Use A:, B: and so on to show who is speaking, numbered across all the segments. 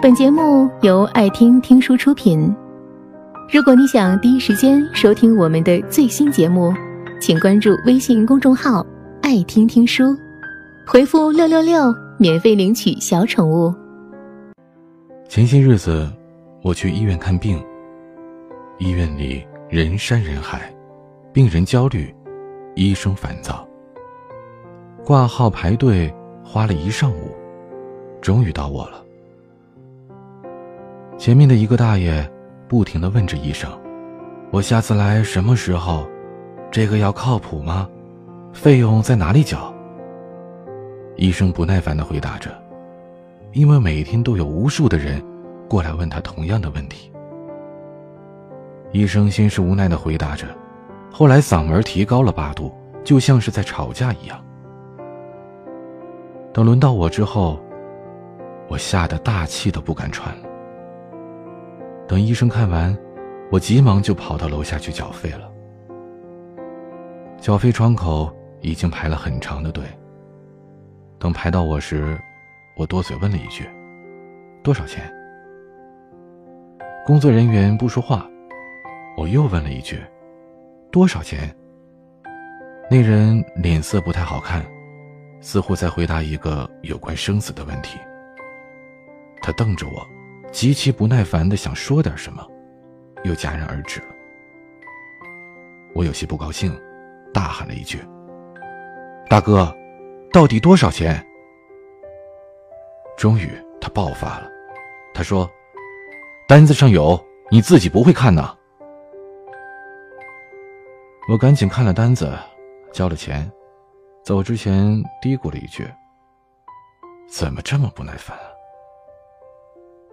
A: 本节目由爱听听书出品。如果你想第一时间收听我们的最新节目，请关注微信公众号“爱听听书”，回复“六六六”免费领取小宠物。
B: 前些日子，我去医院看病，医院里人山人海，病人焦虑，医生烦躁。挂号排队花了一上午，终于到我了。前面的一个大爷不停的问着医生：“我下次来什么时候？这个要靠谱吗？费用在哪里缴？”医生不耐烦的回答着：“因为每天都有无数的人过来问他同样的问题。”医生先是无奈的回答着，后来嗓门提高了八度，就像是在吵架一样。等轮到我之后，我吓得大气都不敢喘了。等医生看完，我急忙就跑到楼下去缴费了。缴费窗口已经排了很长的队。等排到我时，我多嘴问了一句：“多少钱？”工作人员不说话，我又问了一句：“多少钱？”那人脸色不太好看，似乎在回答一个有关生死的问题。他瞪着我。极其不耐烦的想说点什么，又戛然而止了。我有些不高兴，大喊了一句：“大哥，到底多少钱？”终于，他爆发了，他说：“单子上有，你自己不会看呐。”我赶紧看了单子，交了钱，走之前嘀咕了一句：“怎么这么不耐烦？”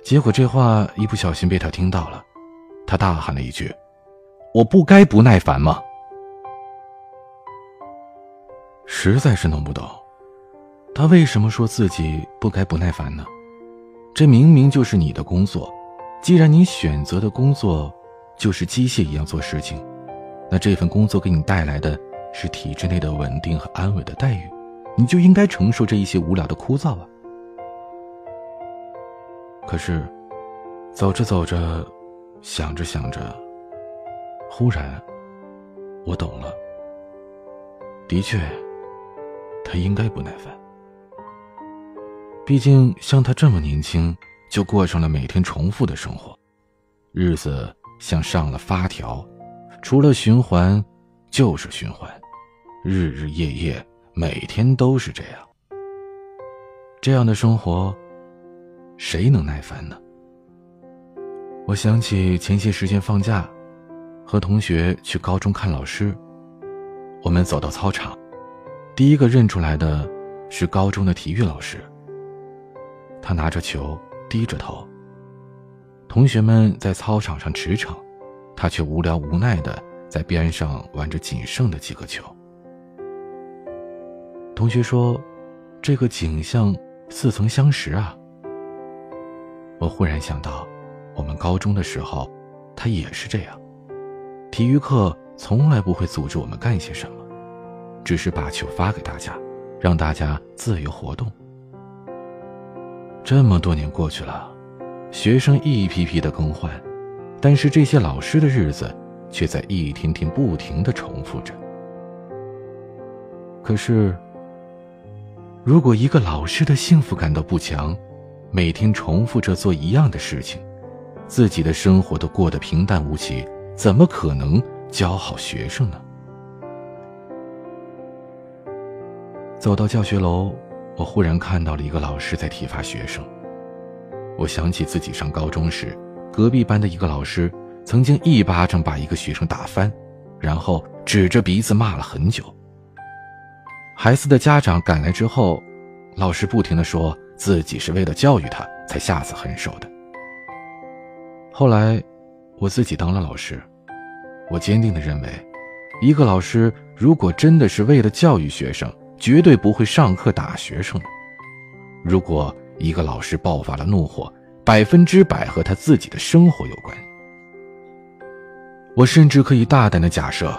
B: 结果这话一不小心被他听到了，他大喊了一句：“我不该不耐烦吗？”实在是弄不懂，他为什么说自己不该不耐烦呢？这明明就是你的工作，既然你选择的工作就是机械一样做事情，那这份工作给你带来的是体制内的稳定和安稳的待遇，你就应该承受这一些无聊的枯燥啊。可是，走着走着，想着想着，忽然，我懂了。的确，他应该不耐烦。毕竟像他这么年轻，就过上了每天重复的生活，日子像上了发条，除了循环，就是循环，日日夜夜，每天都是这样。这样的生活。谁能耐烦呢？我想起前些时间放假，和同学去高中看老师。我们走到操场，第一个认出来的是高中的体育老师。他拿着球，低着头。同学们在操场上驰骋，他却无聊无奈的在边上玩着仅剩的几个球。同学说：“这个景象似曾相识啊。”我忽然想到，我们高中的时候，他也是这样。体育课从来不会组织我们干些什么，只是把球发给大家，让大家自由活动。这么多年过去了，学生一批批的更换，但是这些老师的日子却在一天天不停的重复着。可是，如果一个老师的幸福感都不强，每天重复着做一样的事情，自己的生活都过得平淡无奇，怎么可能教好学生呢？走到教学楼，我忽然看到了一个老师在体罚学生。我想起自己上高中时，隔壁班的一个老师曾经一巴掌把一个学生打翻，然后指着鼻子骂了很久。孩子的家长赶来之后，老师不停的说。自己是为了教育他才下此狠手的。后来，我自己当了老师，我坚定的认为，一个老师如果真的是为了教育学生，绝对不会上课打学生。如果一个老师爆发了怒火，百分之百和他自己的生活有关。我甚至可以大胆的假设，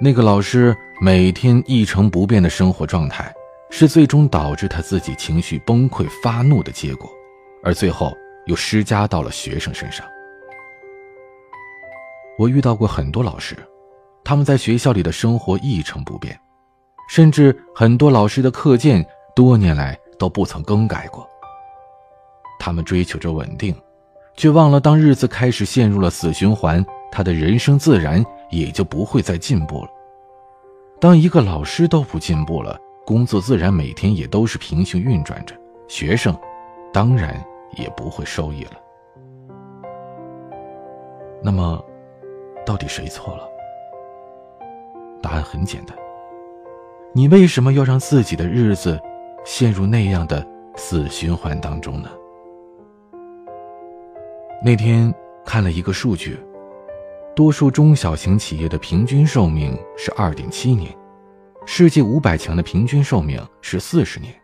B: 那个老师每天一成不变的生活状态。是最终导致他自己情绪崩溃、发怒的结果，而最后又施加到了学生身上。我遇到过很多老师，他们在学校里的生活一成不变，甚至很多老师的课件多年来都不曾更改过。他们追求着稳定，却忘了当日子开始陷入了死循环，他的人生自然也就不会再进步了。当一个老师都不进步了，工作自然每天也都是平行运转着，学生当然也不会受益了。那么，到底谁错了？答案很简单，你为什么要让自己的日子陷入那样的死循环当中呢？那天看了一个数据，多数中小型企业的平均寿命是二点七年，世界五百强的平均寿命是四十年，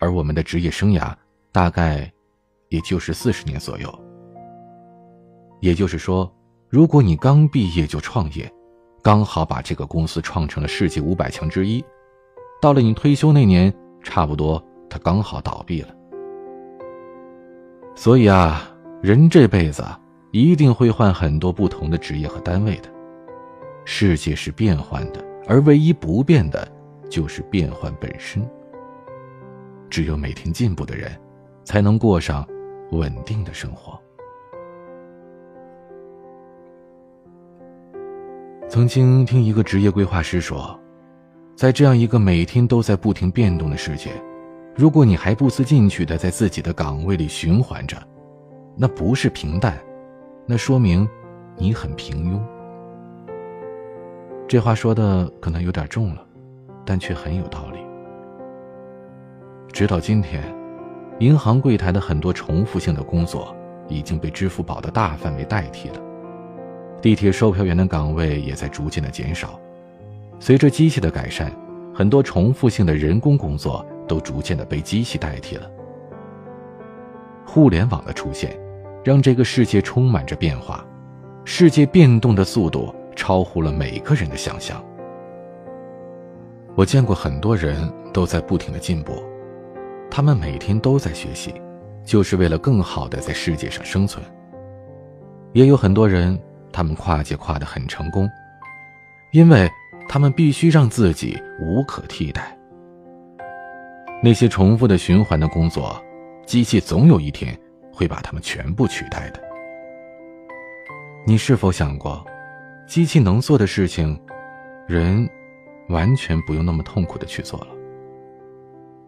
B: 而我们的职业生涯大概也就是四十年左右。也就是说，如果你刚毕业就创业，刚好把这个公司创成了世界五百强之一，到了你退休那年，差不多它刚好倒闭了。所以啊。人这辈子一定会换很多不同的职业和单位的，世界是变幻的，而唯一不变的，就是变幻本身。只有每天进步的人，才能过上稳定的生活。曾经听一个职业规划师说，在这样一个每天都在不停变动的世界，如果你还不思进取的在自己的岗位里循环着，那不是平淡，那说明你很平庸。这话说的可能有点重了，但却很有道理。直到今天，银行柜台的很多重复性的工作已经被支付宝的大范围代替了，地铁售票员的岗位也在逐渐的减少。随着机器的改善，很多重复性的人工工作都逐渐的被机器代替了。互联网的出现。让这个世界充满着变化，世界变动的速度超乎了每个人的想象。我见过很多人都在不停的进步，他们每天都在学习，就是为了更好的在世界上生存。也有很多人，他们跨界跨得很成功，因为他们必须让自己无可替代。那些重复的循环的工作，机器总有一天。会把他们全部取代的。你是否想过，机器能做的事情，人完全不用那么痛苦的去做了？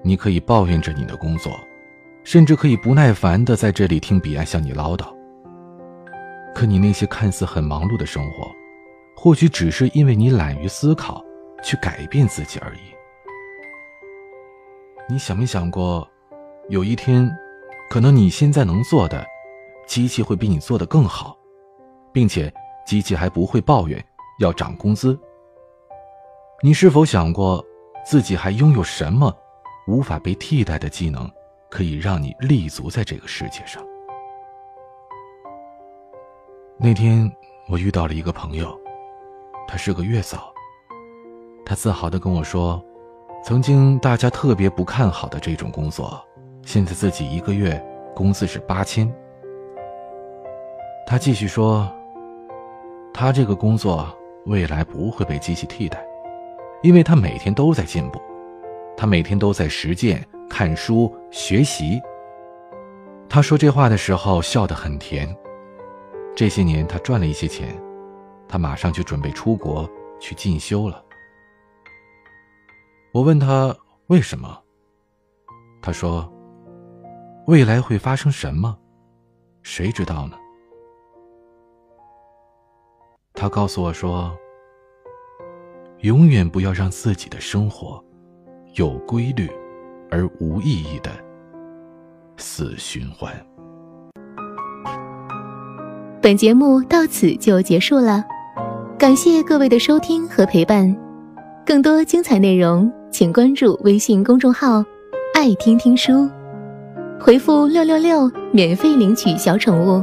B: 你可以抱怨着你的工作，甚至可以不耐烦的在这里听彼岸向你唠叨。可你那些看似很忙碌的生活，或许只是因为你懒于思考，去改变自己而已。你想没想过，有一天？可能你现在能做的，机器会比你做的更好，并且机器还不会抱怨要涨工资。你是否想过，自己还拥有什么无法被替代的技能，可以让你立足在这个世界上？那天我遇到了一个朋友，他是个月嫂。他自豪的跟我说，曾经大家特别不看好的这种工作。现在自己一个月工资是八千。他继续说：“他这个工作未来不会被机器替代，因为他每天都在进步，他每天都在实践、看书、学习。”他说这话的时候笑得很甜。这些年他赚了一些钱，他马上就准备出国去进修了。我问他为什么，他说。未来会发生什么？谁知道呢？他告诉我说：“永远不要让自己的生活有规律而无意义的死循环。”
A: 本节目到此就结束了，感谢各位的收听和陪伴。更多精彩内容，请关注微信公众号“爱听听书”。回复六六六，免费领取小宠物，